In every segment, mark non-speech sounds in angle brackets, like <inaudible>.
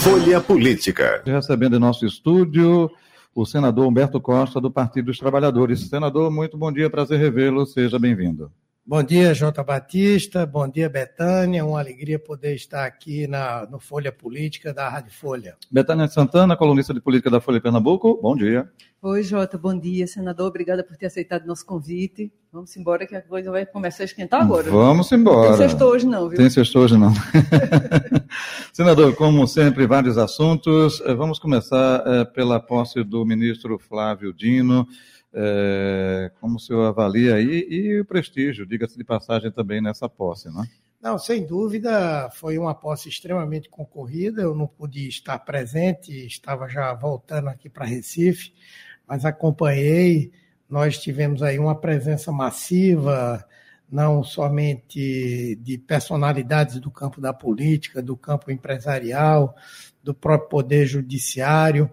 Folha Política. Recebendo em nosso estúdio o senador Humberto Costa, do Partido dos Trabalhadores. Senador, muito bom dia, prazer revê-lo, seja bem-vindo. Bom dia, Jota Batista. Bom dia, Betânia. Uma alegria poder estar aqui na, no Folha Política da Rádio Folha. Betânia Santana, colunista de política da Folha Pernambuco. Bom dia. Oi, Jota. Bom dia, senador. Obrigada por ter aceitado nosso convite. Vamos embora que a coisa vai começar a esquentar agora. Vamos embora. Tem sexto hoje não, viu? Tem sexto hoje não. <laughs> senador, como sempre, vários assuntos. Eh, vamos começar é, pela posse do ministro Flávio Dino. É, como o senhor avalia aí e o prestígio, diga-se de passagem também nessa posse, não é? Não, sem dúvida, foi uma posse extremamente concorrida. Eu não pude estar presente, estava já voltando aqui para Recife, mas acompanhei. Nós tivemos aí uma presença massiva, não somente de personalidades do campo da política, do campo empresarial, do próprio poder judiciário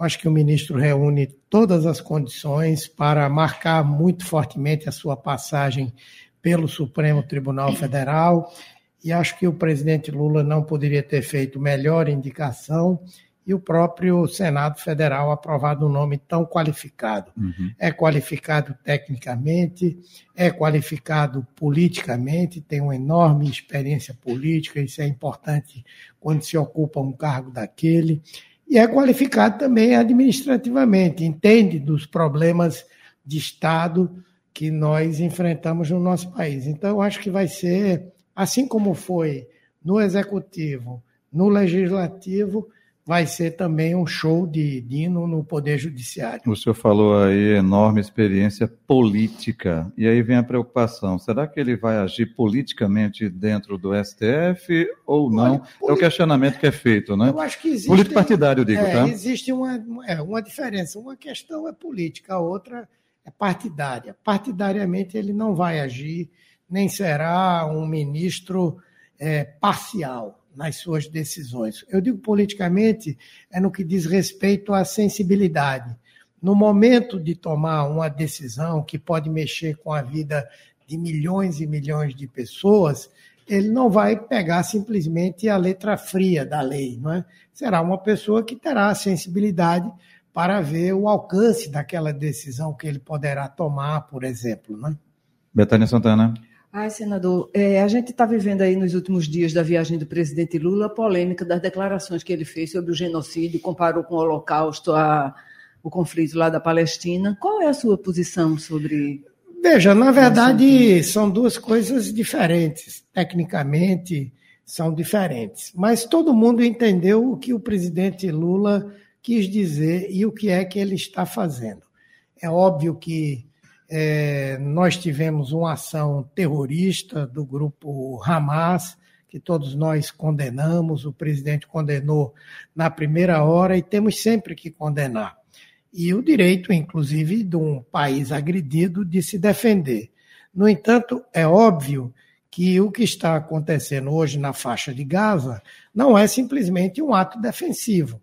acho que o ministro reúne todas as condições para marcar muito fortemente a sua passagem pelo Supremo Tribunal Federal e acho que o presidente Lula não poderia ter feito melhor indicação e o próprio Senado Federal aprovado um nome tão qualificado. Uhum. É qualificado tecnicamente, é qualificado politicamente, tem uma enorme experiência política, isso é importante quando se ocupa um cargo daquele e é qualificado também administrativamente, entende dos problemas de Estado que nós enfrentamos no nosso país. Então, acho que vai ser, assim como foi no Executivo, no Legislativo, vai ser também um show de Dino no Poder Judiciário. O senhor falou aí enorme experiência política, e aí vem a preocupação: será que ele vai agir politicamente dentro do STF ou não? Olha, é o questionamento que é feito, né? Eu acho que existe. Político partidário, digo, é, tá? Existe uma, é, uma diferença. Uma questão é política, a outra é partidária. Partidariamente, ele não vai agir, nem será um ministro é, parcial nas suas decisões. Eu digo politicamente, é no que diz respeito à sensibilidade. No momento de tomar uma decisão que pode mexer com a vida de milhões e milhões de pessoas, ele não vai pegar simplesmente a letra fria da lei, não é? Será uma pessoa que terá a sensibilidade para ver o alcance daquela decisão que ele poderá tomar, por exemplo, não é? Betânia Santana. Ai, senador, é, a gente está vivendo aí nos últimos dias da viagem do presidente Lula a polêmica das declarações que ele fez sobre o genocídio, comparou com o Holocausto, a, o conflito lá da Palestina. Qual é a sua posição sobre. Veja, na verdade, são duas coisas diferentes. Tecnicamente, são diferentes. Mas todo mundo entendeu o que o presidente Lula quis dizer e o que é que ele está fazendo. É óbvio que é, nós tivemos uma ação terrorista do grupo Hamas, que todos nós condenamos, o presidente condenou na primeira hora e temos sempre que condenar. E o direito, inclusive, de um país agredido de se defender. No entanto, é óbvio que o que está acontecendo hoje na faixa de Gaza não é simplesmente um ato defensivo.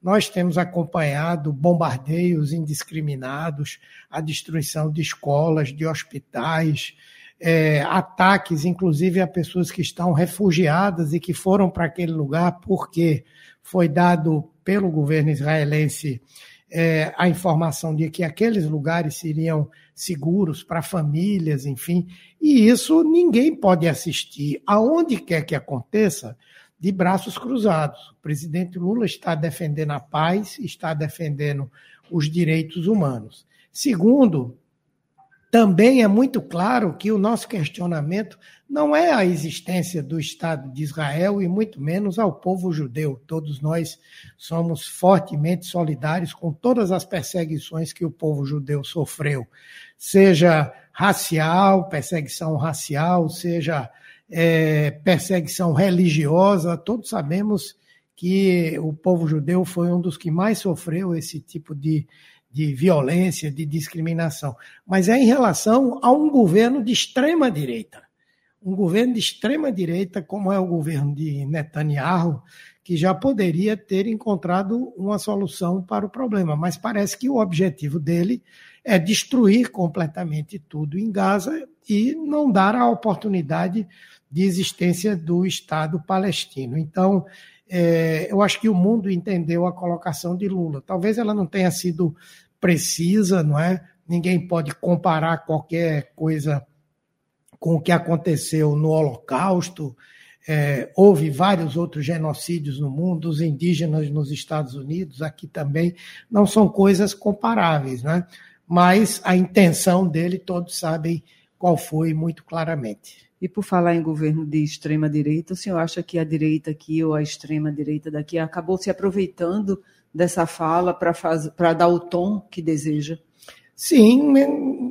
Nós temos acompanhado bombardeios indiscriminados, a destruição de escolas, de hospitais, é, ataques, inclusive a pessoas que estão refugiadas e que foram para aquele lugar porque foi dado pelo governo israelense é, a informação de que aqueles lugares seriam seguros para famílias, enfim. E isso ninguém pode assistir. Aonde quer que aconteça, de braços cruzados. O presidente Lula está defendendo a paz, está defendendo os direitos humanos. Segundo, também é muito claro que o nosso questionamento não é a existência do Estado de Israel e muito menos ao povo judeu. Todos nós somos fortemente solidários com todas as perseguições que o povo judeu sofreu, seja racial, perseguição racial, seja é, perseguição religiosa. Todos sabemos que o povo judeu foi um dos que mais sofreu esse tipo de, de violência, de discriminação. Mas é em relação a um governo de extrema direita. Um governo de extrema direita, como é o governo de Netanyahu, que já poderia ter encontrado uma solução para o problema, mas parece que o objetivo dele é destruir completamente tudo em Gaza e não dar a oportunidade de existência do Estado palestino. Então, é, eu acho que o mundo entendeu a colocação de Lula. Talvez ela não tenha sido precisa, não é? Ninguém pode comparar qualquer coisa com o que aconteceu no Holocausto. É, houve vários outros genocídios no mundo, os indígenas nos Estados Unidos, aqui também, não são coisas comparáveis, né? mas a intenção dele todos sabem qual foi muito claramente. E por falar em governo de extrema direita, o senhor acha que a direita aqui ou a extrema direita daqui acabou se aproveitando dessa fala para dar o tom que deseja? Sim,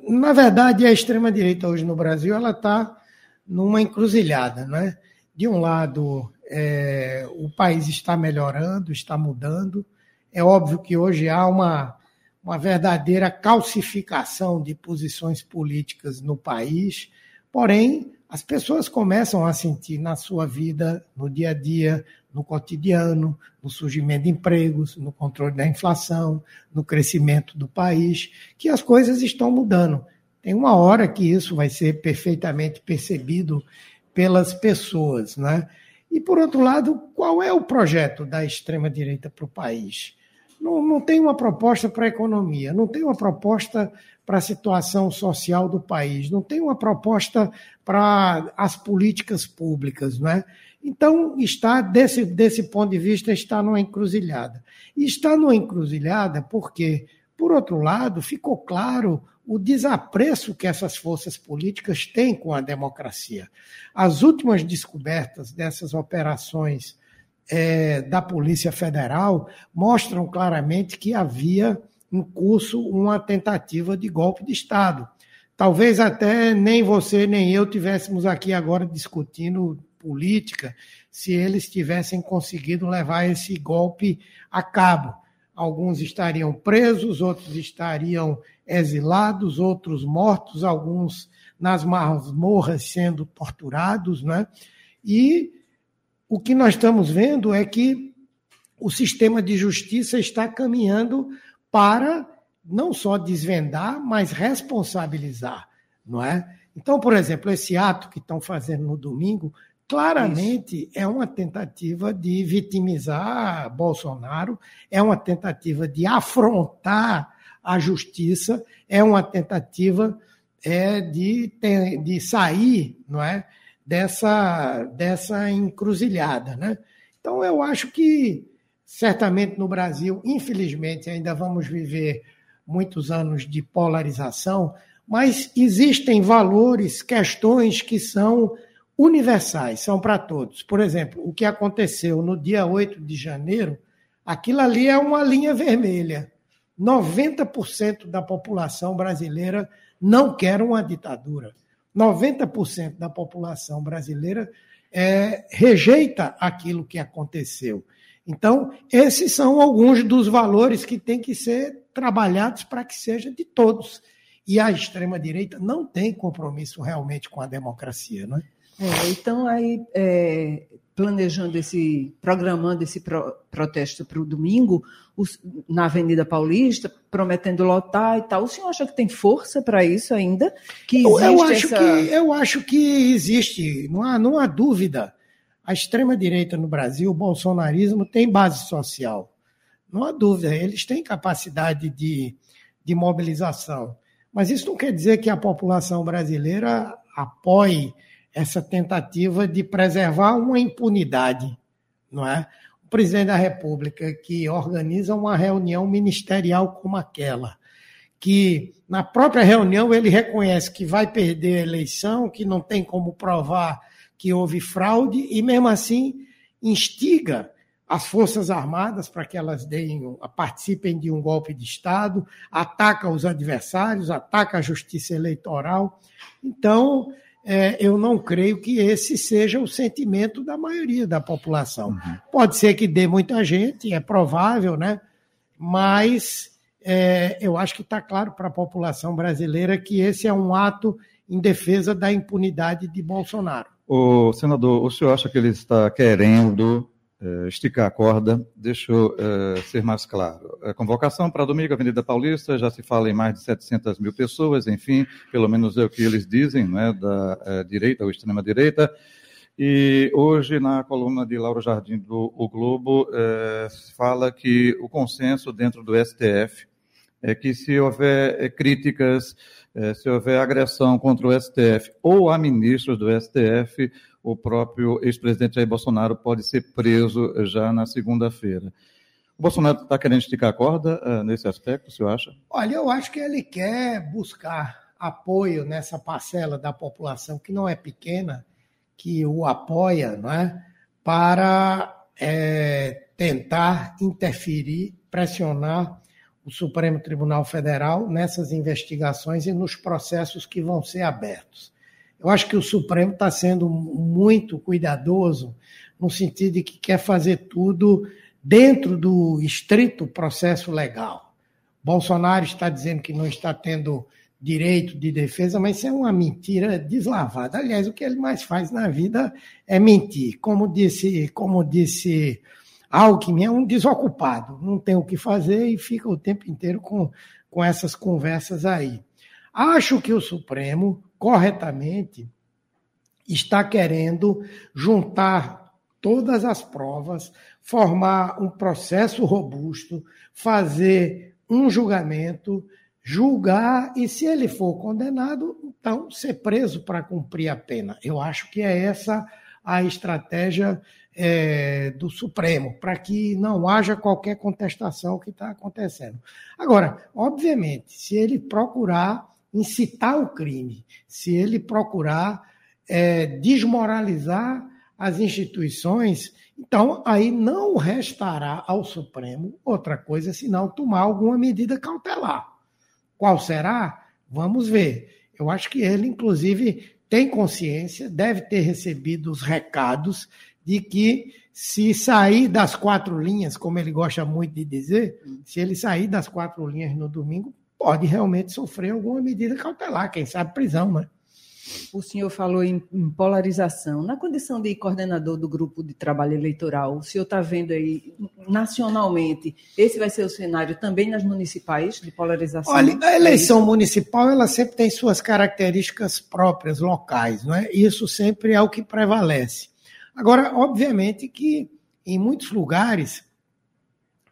na verdade a extrema direita hoje no Brasil ela está numa encruzilhada, né? De um lado é, o país está melhorando, está mudando. É óbvio que hoje há uma, uma verdadeira calcificação de posições políticas no país, porém as pessoas começam a sentir na sua vida, no dia a dia, no cotidiano, no surgimento de empregos, no controle da inflação, no crescimento do país, que as coisas estão mudando. Tem uma hora que isso vai ser perfeitamente percebido pelas pessoas. Né? E, por outro lado, qual é o projeto da extrema-direita para o país? Não, não tem uma proposta para a economia, não tem uma proposta para a situação social do país, não tem uma proposta para as políticas públicas, não é? Então, está, desse, desse ponto de vista, está numa encruzilhada. E está numa encruzilhada porque, por outro lado, ficou claro o desapreço que essas forças políticas têm com a democracia. As últimas descobertas dessas operações é, da Polícia Federal mostram claramente que havia em curso uma tentativa de golpe de Estado. Talvez até nem você nem eu tivéssemos aqui agora discutindo política se eles tivessem conseguido levar esse golpe a cabo. Alguns estariam presos, outros estariam exilados, outros mortos, alguns nas masmorras sendo torturados, né? E o que nós estamos vendo é que o sistema de justiça está caminhando para não só desvendar, mas responsabilizar, não é? Então, por exemplo, esse ato que estão fazendo no domingo, claramente Isso. é uma tentativa de vitimizar Bolsonaro, é uma tentativa de afrontar a justiça, é uma tentativa é, de, ter, de sair, não é? Dessa, dessa encruzilhada, né? Então, eu acho que certamente no Brasil, infelizmente, ainda vamos viver muitos anos de polarização, mas existem valores, questões que são universais, são para todos. Por exemplo, o que aconteceu no dia 8 de janeiro, aquilo ali é uma linha vermelha. 90% da população brasileira não quer uma ditadura. 90% da população brasileira é, rejeita aquilo que aconteceu. Então, esses são alguns dos valores que têm que ser trabalhados para que seja de todos. E a extrema-direita não tem compromisso realmente com a democracia, não é? é então, aí, é, planejando esse, programando esse pro, protesto para o domingo, os, na Avenida Paulista, prometendo lotar e tal, o senhor acha que tem força para isso ainda? Que eu, eu, acho essa... que, eu acho que existe, não há, não há dúvida a extrema-direita no Brasil, o bolsonarismo, tem base social. Não há dúvida, eles têm capacidade de, de mobilização. Mas isso não quer dizer que a população brasileira apoie essa tentativa de preservar uma impunidade, não é? O presidente da República que organiza uma reunião ministerial como aquela, que na própria reunião ele reconhece que vai perder a eleição, que não tem como provar que houve fraude e, mesmo assim, instiga as Forças Armadas para que elas deem, participem de um golpe de Estado, ataca os adversários, ataca a justiça eleitoral. Então, é, eu não creio que esse seja o sentimento da maioria da população. Uhum. Pode ser que dê muita gente, é provável, né? mas é, eu acho que está claro para a população brasileira que esse é um ato em defesa da impunidade de Bolsonaro. O senador, o senhor acha que ele está querendo esticar a corda? Deixa eu é, ser mais claro. A convocação para domingo, Avenida Paulista, já se fala em mais de 700 mil pessoas, enfim, pelo menos é o que eles dizem, né, da é, direita ou extrema-direita. E hoje, na coluna de Laura Jardim do o Globo, é, fala que o consenso dentro do STF é que se houver é, críticas, é, se houver agressão contra o STF ou a ministros do STF, o próprio ex-presidente Jair Bolsonaro pode ser preso já na segunda-feira. O Bolsonaro está querendo esticar a corda uh, nesse aspecto, o senhor acha? Olha, eu acho que ele quer buscar apoio nessa parcela da população que não é pequena, que o apoia, não é? para é, tentar interferir, pressionar o Supremo Tribunal Federal nessas investigações e nos processos que vão ser abertos. Eu acho que o Supremo está sendo muito cuidadoso no sentido de que quer fazer tudo dentro do estrito processo legal. Bolsonaro está dizendo que não está tendo direito de defesa, mas isso é uma mentira deslavada. Aliás, o que ele mais faz na vida é mentir. Como disse, como disse Alckmin, é um desocupado, não tem o que fazer e fica o tempo inteiro com, com essas conversas aí. Acho que o Supremo, corretamente, está querendo juntar todas as provas, formar um processo robusto, fazer um julgamento julgar e, se ele for condenado, então ser preso para cumprir a pena. Eu acho que é essa a estratégia é, do Supremo, para que não haja qualquer contestação que está acontecendo. Agora, obviamente, se ele procurar incitar o crime, se ele procurar é, desmoralizar as instituições, então aí não restará ao Supremo outra coisa senão tomar alguma medida cautelar. Qual será? Vamos ver. Eu acho que ele, inclusive, tem consciência, deve ter recebido os recados de que se sair das quatro linhas, como ele gosta muito de dizer, se ele sair das quatro linhas no domingo, pode realmente sofrer alguma medida cautelar, quem sabe prisão, né? O senhor falou em, em, polarização. Na condição de coordenador do grupo de trabalho eleitoral, o senhor está vendo aí nacionalmente, esse vai ser o cenário também nas municipais de polarização? Olha, a eleição é municipal ela sempre tem suas características próprias, locais, não é? Isso sempre é o que prevalece. Agora, obviamente que em muitos lugares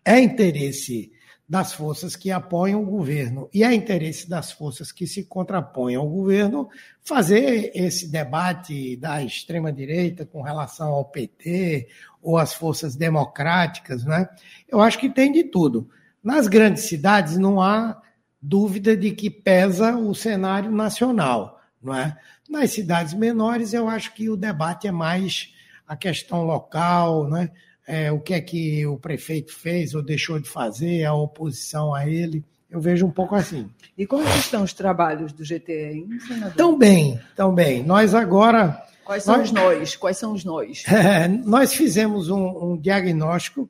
é interesse das forças que apoiam o governo e é interesse das forças que se contrapõem ao governo fazer esse debate da extrema-direita com relação ao PT ou às forças democráticas, né? Eu acho que tem de tudo. Nas grandes cidades não há dúvida de que pesa o cenário nacional, não é? Nas cidades menores eu acho que o debate é mais a questão local, né? É, o que é que o prefeito fez ou deixou de fazer, a oposição a ele. Eu vejo um pouco assim. E como estão os trabalhos do GTE, senador? Tão bem, tão bem. Nós agora. Quais são nós, os nós? Quais são os nós? É, <laughs> nós fizemos um, um, diagnóstico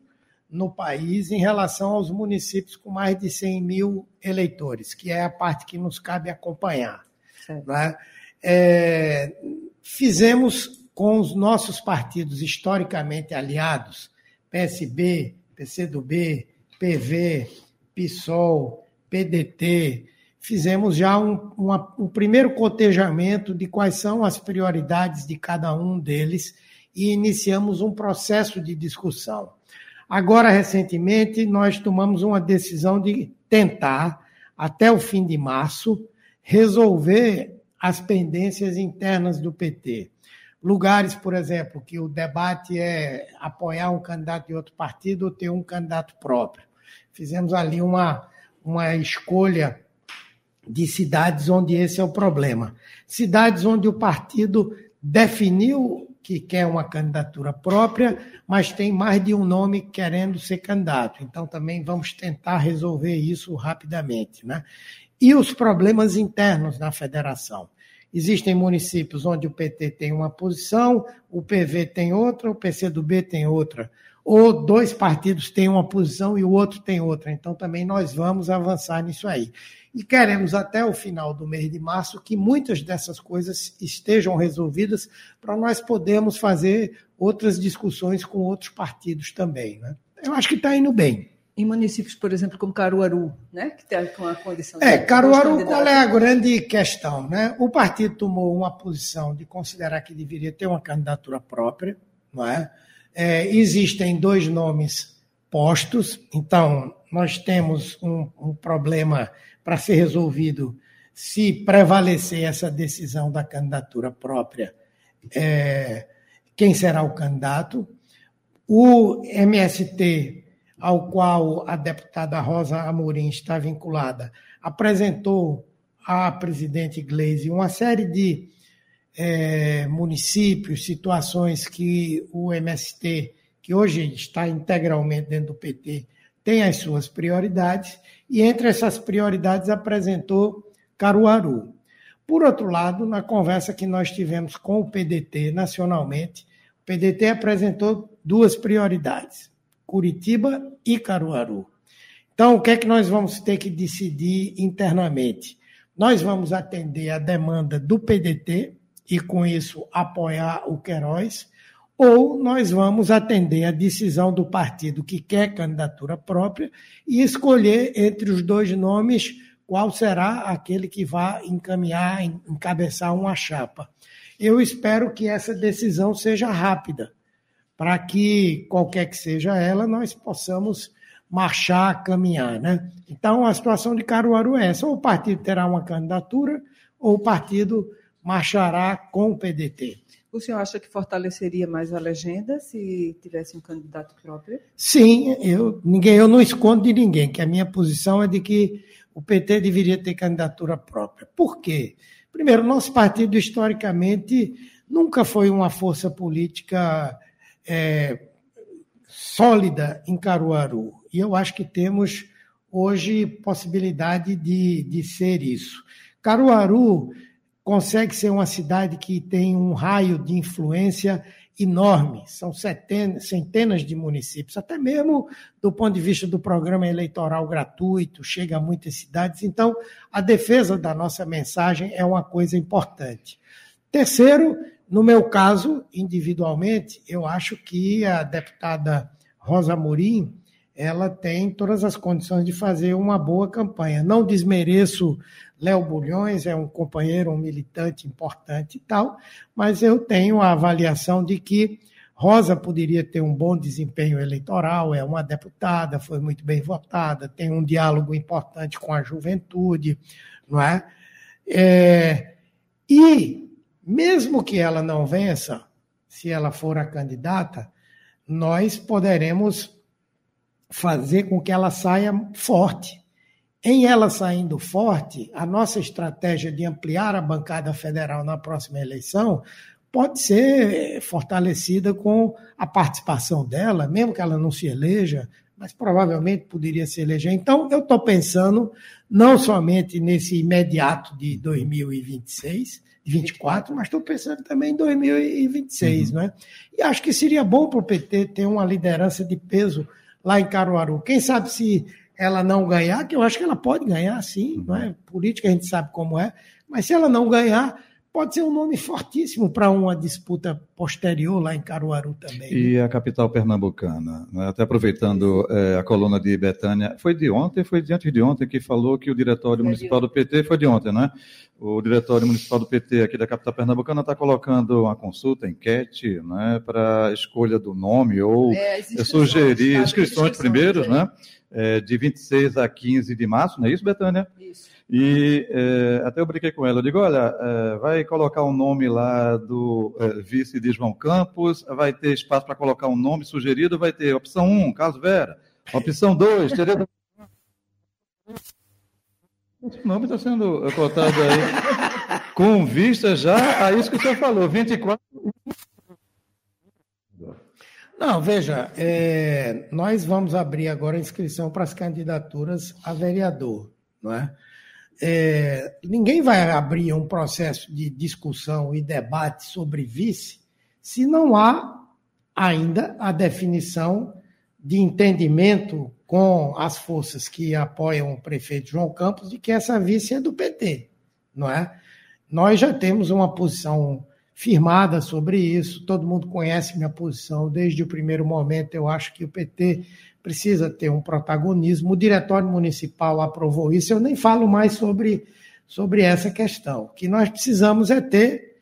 no país em relação aos municípios com mais de 100 mil eleitores, que é a parte que nos cabe acompanhar. Né? É, fizemos com os nossos partidos historicamente aliados, PSB, PCdoB, PV, PSOL, PDT, fizemos já um, uma, um primeiro cotejamento de quais são as prioridades de cada um deles e iniciamos um processo de discussão. Agora, recentemente, nós tomamos uma decisão de tentar, até o fim de março, resolver as pendências internas do PT lugares, por exemplo, que o debate é apoiar um candidato de outro partido ou ter um candidato próprio. Fizemos ali uma, uma escolha de cidades onde esse é o problema. Cidades onde o partido definiu que quer uma candidatura própria, mas tem mais de um nome querendo ser candidato. Então também vamos tentar resolver isso rapidamente. Né? E os problemas internos na federação. Existem municípios onde o PT tem uma posição, o PV tem outra, o PCdoB tem outra. Ou dois partidos têm uma posição e o outro tem outra. Então também nós vamos avançar nisso aí. E queremos até o final do mês de março que muitas dessas coisas estejam resolvidas para nós podermos fazer outras discussões com outros partidos também. Né? Eu acho que está indo bem. Em municípios, por exemplo, como Caruaru, né, que tem uma condição. É, Caruaru, qual é a grande questão? Né? O partido tomou uma posição de considerar que deveria ter uma candidatura própria, não é? é existem dois nomes postos, então nós temos um, um problema para ser resolvido se prevalecer essa decisão da candidatura própria. É, quem será o candidato? O MST ao qual a deputada Rosa Amorim está vinculada, apresentou à presidente Gleisi uma série de é, municípios, situações que o MST, que hoje está integralmente dentro do PT, tem as suas prioridades, e entre essas prioridades apresentou Caruaru. Por outro lado, na conversa que nós tivemos com o PDT nacionalmente, o PDT apresentou duas prioridades. Curitiba e Caruaru. Então, o que é que nós vamos ter que decidir internamente? Nós vamos atender a demanda do PDT e, com isso, apoiar o Queiroz, ou nós vamos atender a decisão do partido que quer candidatura própria e escolher entre os dois nomes qual será aquele que vai encaminhar, encabeçar uma chapa. Eu espero que essa decisão seja rápida, para que, qualquer que seja ela, nós possamos marchar, caminhar. Né? Então, a situação de Caruaru é essa: ou o partido terá uma candidatura, ou o partido marchará com o PDT. O senhor acha que fortaleceria mais a legenda se tivesse um candidato próprio? Sim, eu, ninguém, eu não escondo de ninguém, que a minha posição é de que o PT deveria ter candidatura própria. Por quê? Primeiro, nosso partido, historicamente, nunca foi uma força política é, sólida em Caruaru. E eu acho que temos hoje possibilidade de, de ser isso. Caruaru consegue ser uma cidade que tem um raio de influência enorme, são centenas, centenas de municípios, até mesmo do ponto de vista do programa eleitoral gratuito, chega a muitas cidades. Então, a defesa da nossa mensagem é uma coisa importante. Terceiro, no meu caso, individualmente, eu acho que a deputada Rosa Morim ela tem todas as condições de fazer uma boa campanha. Não desmereço Léo Bulhões, é um companheiro, um militante importante e tal, mas eu tenho a avaliação de que Rosa poderia ter um bom desempenho eleitoral, é uma deputada, foi muito bem votada, tem um diálogo importante com a juventude, não é? é e mesmo que ela não vença, se ela for a candidata, nós poderemos fazer com que ela saia forte. Em ela saindo forte, a nossa estratégia de ampliar a bancada federal na próxima eleição pode ser fortalecida com a participação dela, mesmo que ela não se eleja, mas provavelmente poderia se eleger. Então, eu estou pensando não somente nesse imediato de 2026, 24, mas estou pensando também em 2026, uhum. né? E acho que seria bom para o PT ter uma liderança de peso lá em Caruaru. Quem sabe se ela não ganhar, que eu acho que ela pode ganhar, sim, uhum. não é? Política a gente sabe como é, mas se ela não ganhar, pode ser um nome fortíssimo para uma disputa posterior lá em Caruaru também. E né? a capital pernambucana, né? até aproveitando é, a coluna de Betânia, foi de ontem, foi de antes de ontem que falou que o Diretório Municipal do PT, foi de ontem, né? O Diretório Municipal do PT aqui da capital pernambucana está colocando uma consulta, enquete, né, para escolha do nome ou é, sugerir inscrições primeiros, né? É, de 26 a 15 de março, não é isso, Betânia? Isso. E é, até eu brinquei com ela, eu digo, olha, é, vai colocar o um nome lá do é, vice de João Campos, vai ter espaço para colocar um nome sugerido, vai ter opção 1, Carlos Vera, opção 2, Tereza... Esse nome está sendo cotado aí com vista já a isso que o senhor falou, 24... Não, veja, é, nós vamos abrir agora a inscrição para as candidaturas a vereador, não é? é, ninguém vai abrir um processo de discussão e debate sobre vice se não há ainda a definição de entendimento com as forças que apoiam o prefeito João Campos de que essa vice é do PT, não é? Nós já temos uma posição firmada sobre isso. Todo mundo conhece minha posição desde o primeiro momento. Eu acho que o PT precisa ter um protagonismo. O Diretório Municipal aprovou isso. Eu nem falo mais sobre, sobre essa questão. O que nós precisamos é ter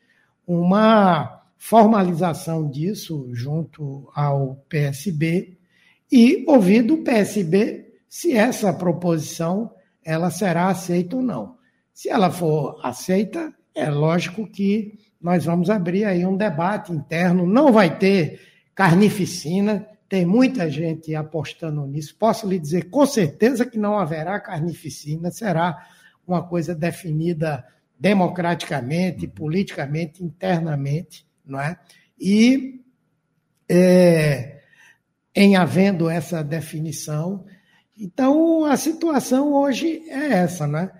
uma formalização disso junto ao PSB e ouvir do PSB se essa proposição ela será aceita ou não. Se ela for aceita, é lógico que nós vamos abrir aí um debate interno, não vai ter carnificina, tem muita gente apostando nisso. Posso lhe dizer com certeza que não haverá carnificina, será uma coisa definida democraticamente, politicamente, internamente, não é? E é, em havendo essa definição, então a situação hoje é essa, né?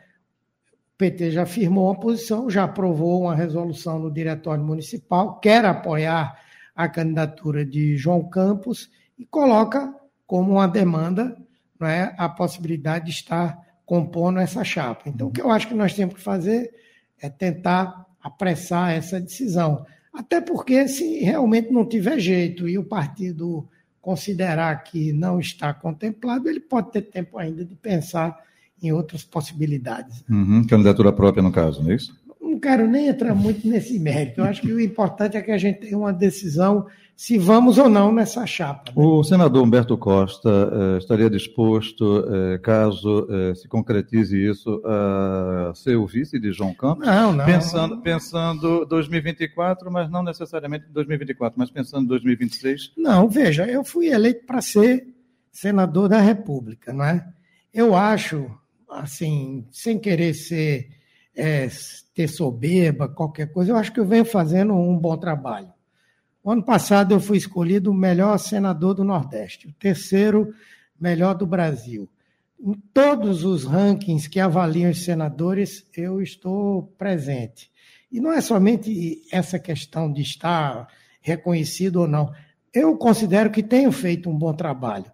O PT já firmou uma posição, já aprovou uma resolução no Diretório Municipal, quer apoiar a candidatura de João Campos e coloca como uma demanda é, a possibilidade de estar compondo essa chapa. Então, o que eu acho que nós temos que fazer é tentar apressar essa decisão. Até porque, se realmente não tiver jeito e o partido considerar que não está contemplado, ele pode ter tempo ainda de pensar em outras possibilidades. Uhum, candidatura própria, no caso, não é isso? Não quero nem entrar muito nesse mérito. Eu acho que o importante é que a gente tenha uma decisão se vamos ou não nessa chapa. Né? O senador Humberto Costa eh, estaria disposto, eh, caso eh, se concretize isso, a ser o vice de João Campos? Não, não. Pensando, pensando 2024, mas não necessariamente 2024, mas pensando 2026? Não, veja, eu fui eleito para ser senador da República, não é? Eu acho assim, sem querer ser é, ter soberba, qualquer coisa, eu acho que eu venho fazendo um bom trabalho. O ano passado eu fui escolhido o melhor senador do Nordeste, o terceiro melhor do Brasil. Em todos os rankings que avaliam os senadores, eu estou presente. E não é somente essa questão de estar reconhecido ou não. Eu considero que tenho feito um bom trabalho.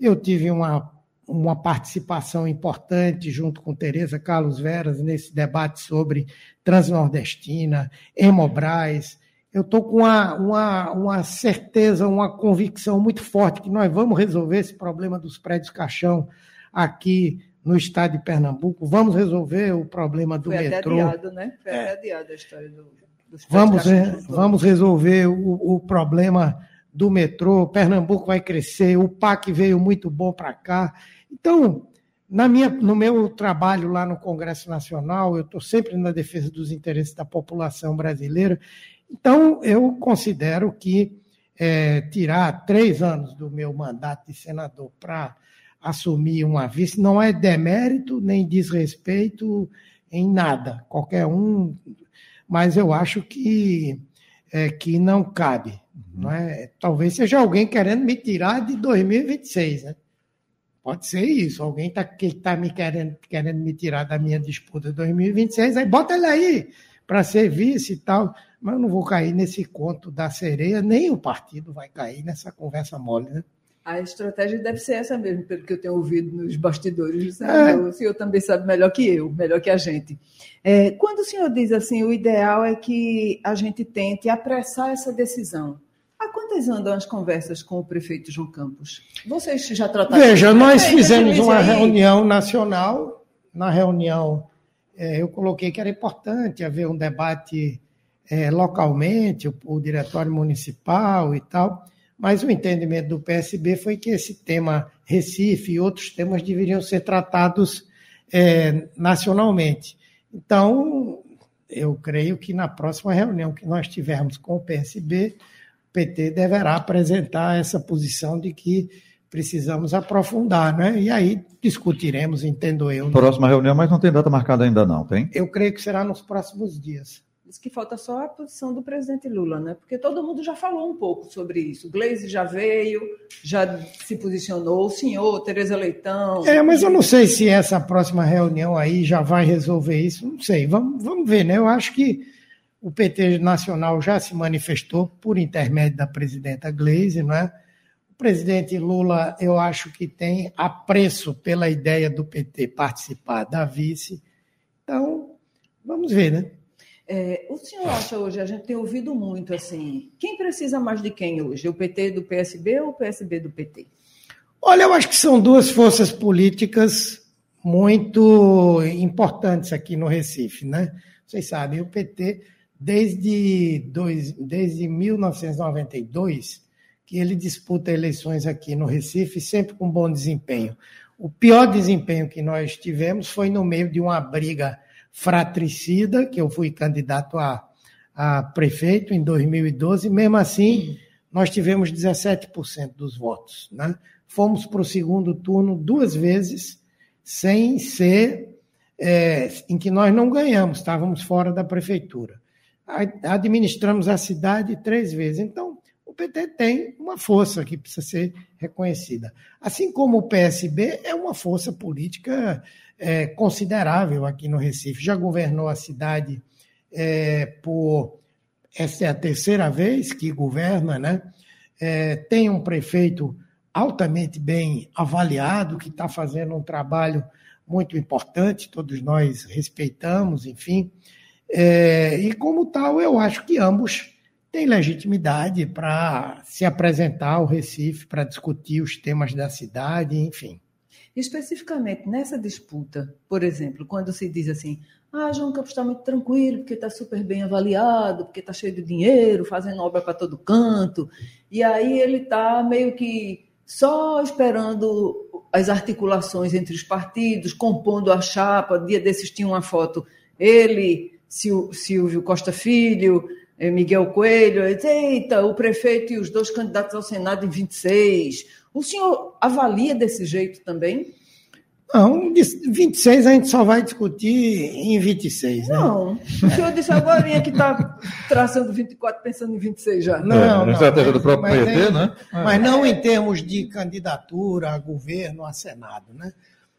Eu tive uma uma participação importante junto com Tereza Carlos Veras nesse debate sobre Transnordestina, Hemobras. Eu estou com uma, uma, uma certeza, uma convicção muito forte que nós vamos resolver esse problema dos prédios caixão aqui no estado de Pernambuco. Vamos resolver o problema do Foi metrô. Foi adiado, né? Foi é. adiado a história do, dos vamos, vamos resolver o, o problema do metrô, Pernambuco vai crescer, o PAC veio muito bom para cá. Então, na minha, no meu trabalho lá no Congresso Nacional, eu estou sempre na defesa dos interesses da população brasileira. Então, eu considero que é, tirar três anos do meu mandato de senador para assumir uma vice não é demérito nem desrespeito em nada, qualquer um, mas eu acho que, é, que não cabe. Não é? Talvez seja alguém querendo me tirar de 2026. Né? Pode ser isso. Alguém está que tá me querendo, querendo me tirar da minha disputa de 2026, aí bota ele aí para ser vice e tal. Mas eu não vou cair nesse conto da sereia, nem o partido vai cair nessa conversa mole, né? A estratégia deve ser essa mesmo, pelo que eu tenho ouvido nos bastidores. É. O senhor também sabe melhor que eu, melhor que a gente. É, quando o senhor diz assim, o ideal é que a gente tente apressar essa decisão. Há quantas andam as conversas com o prefeito João Campos? Vocês já trataram? Veja, nós fizemos uma aí. reunião nacional. Na reunião, é, eu coloquei que era importante haver um debate é, localmente, o, o diretório municipal e tal. Mas o entendimento do PSB foi que esse tema Recife e outros temas deveriam ser tratados é, nacionalmente. Então, eu creio que na próxima reunião que nós tivermos com o PSB, o PT deverá apresentar essa posição de que precisamos aprofundar, né? E aí discutiremos, entendo eu. Né? Próxima reunião, mas não tem data marcada ainda não, tem? Eu creio que será nos próximos dias. Diz que falta só a posição do presidente Lula, né? Porque todo mundo já falou um pouco sobre isso. O Gleisi já veio, já se posicionou, o senhor, Tereza Leitão. É, mas eu não sei se essa próxima reunião aí já vai resolver isso. Não sei. Vamos, vamos ver, né? Eu acho que o PT Nacional já se manifestou por intermédio da presidenta Gleisi, não é? O presidente Lula, eu acho que tem apreço pela ideia do PT participar da vice. Então, vamos ver, né? É, o senhor acha hoje, a gente tem ouvido muito assim, quem precisa mais de quem hoje? O PT do PSB ou o PSB do PT? Olha, eu acho que são duas forças políticas muito importantes aqui no Recife, né? Vocês sabem, o PT, desde, dois, desde 1992, que ele disputa eleições aqui no Recife, sempre com bom desempenho. O pior desempenho que nós tivemos foi no meio de uma briga fratricida, que eu fui candidato a, a prefeito em 2012, mesmo assim, nós tivemos 17% dos votos. Né? Fomos para o segundo turno duas vezes, sem ser é, em que nós não ganhamos, estávamos fora da prefeitura. Administramos a cidade três vezes. Então, o PT tem uma força que precisa ser reconhecida. Assim como o PSB é uma força política é, considerável aqui no Recife. Já governou a cidade é, por. Essa é a terceira vez que governa, né? É, tem um prefeito altamente bem avaliado, que está fazendo um trabalho muito importante, todos nós respeitamos, enfim. É, e como tal, eu acho que ambos têm legitimidade para se apresentar ao Recife, para discutir os temas da cidade, enfim. Especificamente nessa disputa, por exemplo, quando se diz assim, ah, João Campos está muito tranquilo, porque está super bem avaliado, porque está cheio de dinheiro, fazendo obra para todo canto, e aí ele está meio que só esperando as articulações entre os partidos, compondo a chapa. Dia desses tinha uma foto, ele, Silvio Costa Filho, Miguel Coelho, eita, o prefeito e os dois candidatos ao Senado em 26. O senhor avalia desse jeito também? Não, 26 a gente só vai discutir em 26, né? Não, o senhor disse agora que está traçando 24 pensando em 26 já. Não, é, não. Estratégia do próprio PT, em, né? Mas não em termos de candidatura a governo, a Senado, né?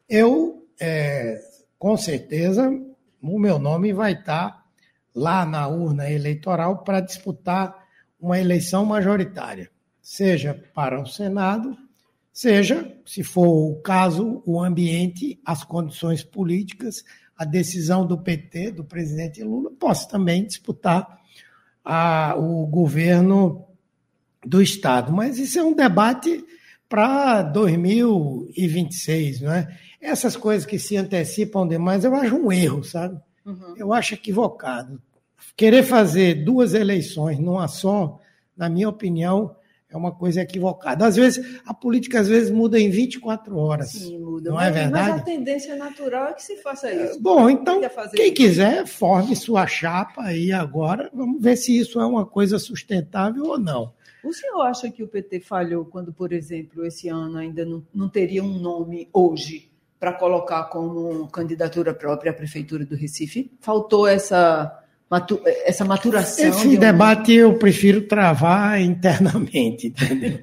Eu, é, com certeza, o meu nome vai estar tá lá na urna eleitoral para disputar uma eleição majoritária, seja para o Senado seja, se for o caso, o ambiente, as condições políticas, a decisão do PT, do presidente Lula, possa também disputar a, o governo do Estado. Mas isso é um debate para 2026, não é? Essas coisas que se antecipam demais, eu acho um erro, sabe? Uhum. Eu acho equivocado. Querer fazer duas eleições numa só, na minha opinião, é uma coisa equivocada. Às vezes, a política às vezes muda em 24 horas. Sim, muda. Não é mas, é verdade? Mas a tendência natural é que se faça isso. Bom, então, quem isso? quiser, forme sua chapa aí agora. Vamos ver se isso é uma coisa sustentável ou não. O senhor acha que o PT falhou quando, por exemplo, esse ano ainda não, não teria um nome hoje para colocar como candidatura própria à Prefeitura do Recife? Faltou essa matu essa maturação. Esse de debate eu prefiro travar <laughs> internamente, entendeu?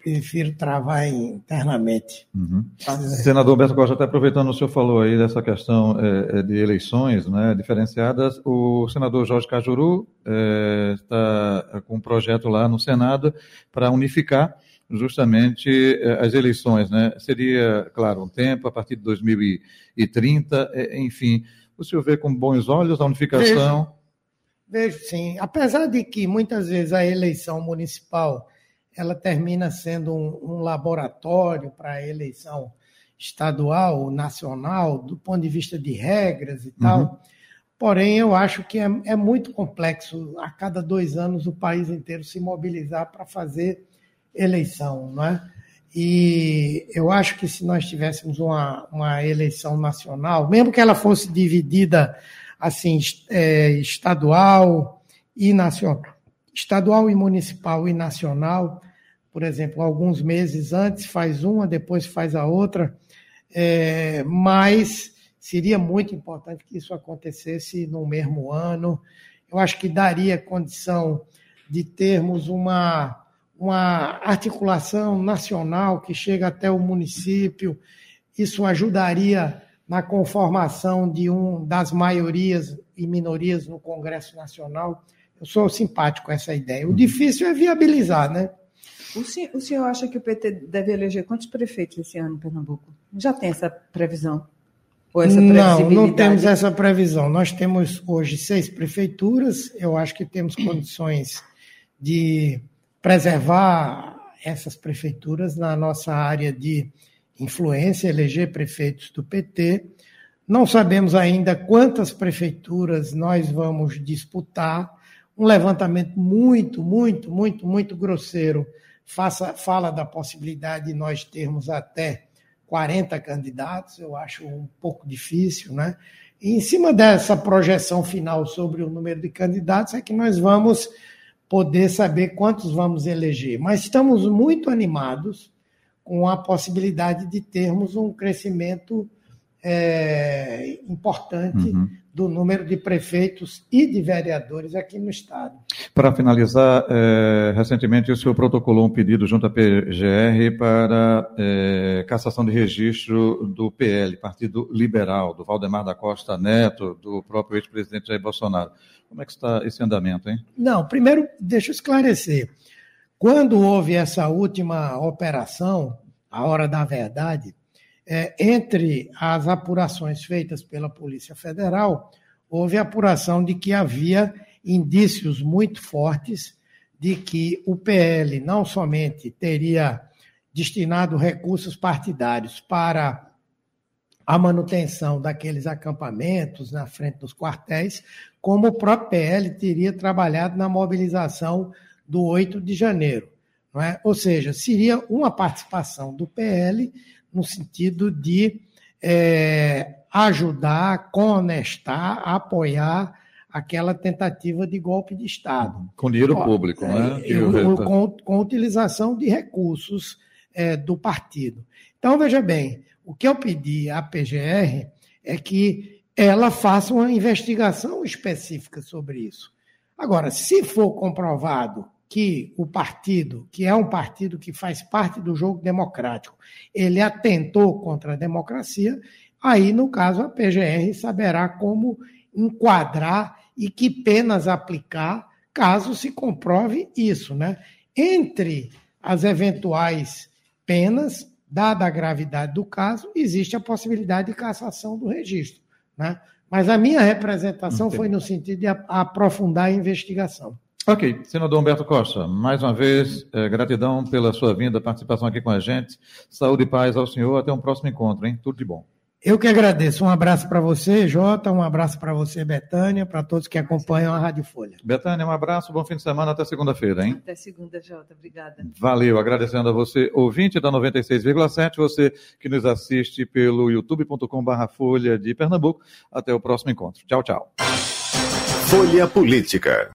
prefiro travar internamente. Uhum. Senador Beto Costa, até aproveitando o senhor falou aí dessa questão é, de eleições né, diferenciadas, o senador Jorge Cajuru é, está com um projeto lá no Senado para unificar justamente as eleições. Né? Seria, claro, um tempo, a partir de 2030, enfim o senhor vê com bons olhos a unificação? Vejo, vejo sim. Apesar de que muitas vezes a eleição municipal ela termina sendo um, um laboratório para a eleição estadual, nacional, do ponto de vista de regras e tal. Uhum. Porém, eu acho que é, é, muito complexo a cada dois anos o país inteiro se mobilizar para fazer eleição, não é? E eu acho que se nós tivéssemos uma, uma eleição nacional, mesmo que ela fosse dividida assim, é, estadual e nacional, estadual e municipal e nacional, por exemplo, alguns meses antes faz uma, depois faz a outra, é, mas seria muito importante que isso acontecesse no mesmo ano. Eu acho que daria condição de termos uma uma articulação nacional que chega até o município. Isso ajudaria na conformação de um das maiorias e minorias no Congresso Nacional. Eu sou simpático com essa ideia. O difícil é viabilizar, né? O senhor, o senhor acha que o PT deve eleger quantos prefeitos esse ano em Pernambuco? Já tem essa previsão? não, não temos essa previsão. Nós temos hoje seis prefeituras. Eu acho que temos condições de preservar essas prefeituras na nossa área de influência, eleger prefeitos do PT. Não sabemos ainda quantas prefeituras nós vamos disputar. Um levantamento muito, muito, muito, muito grosseiro faça, fala da possibilidade de nós termos até 40 candidatos, eu acho um pouco difícil, né? E em cima dessa projeção final sobre o número de candidatos é que nós vamos poder saber quantos vamos eleger. Mas estamos muito animados com a possibilidade de termos um crescimento é, importante uhum. do número de prefeitos e de vereadores aqui no Estado. Para finalizar, é, recentemente o senhor protocolou um pedido junto à PGR para é, cassação de registro do PL, Partido Liberal, do Valdemar da Costa Neto, do próprio ex-presidente Jair Bolsonaro. Como é que está esse andamento, hein? Não, primeiro, deixa eu esclarecer. Quando houve essa última operação, a hora da verdade, é, entre as apurações feitas pela Polícia Federal, houve apuração de que havia indícios muito fortes de que o PL não somente teria destinado recursos partidários para a manutenção daqueles acampamentos na frente dos quartéis, como o próprio PL teria trabalhado na mobilização do 8 de janeiro. É? Ou seja, seria uma participação do PL no sentido de é, ajudar, conestar, apoiar aquela tentativa de golpe de Estado. Com dinheiro público, né? É, com, com, utilização de recursos é, do partido. Então, veja bem, o que eu pedi à PGR é que ela faça uma investigação específica sobre isso. Agora, se for comprovado que o partido, que é um partido que faz parte do jogo democrático, ele atentou contra a democracia, aí, no caso, a PGR saberá como enquadrar e que penas aplicar caso se comprove isso, né? Entre as eventuais penas, dada a gravidade do caso, existe a possibilidade de cassação do registro, né? Mas a minha representação foi no sentido de aprofundar a investigação. Ok, senador Humberto Costa, mais uma vez, é, gratidão pela sua vinda, participação aqui com a gente. Saúde e paz ao senhor, até um próximo encontro, hein? Tudo de bom. Eu que agradeço. Um abraço para você, Jota, um abraço para você, Betânia, para todos que acompanham a Rádio Folha. Betânia, um abraço, bom fim de semana, até segunda-feira, hein? Até segunda, Jota, obrigada. Valeu, agradecendo a você, ouvinte da 96,7, você que nos assiste pelo youtube.com.br Folha de Pernambuco. Até o próximo encontro. Tchau, tchau. Folha Política.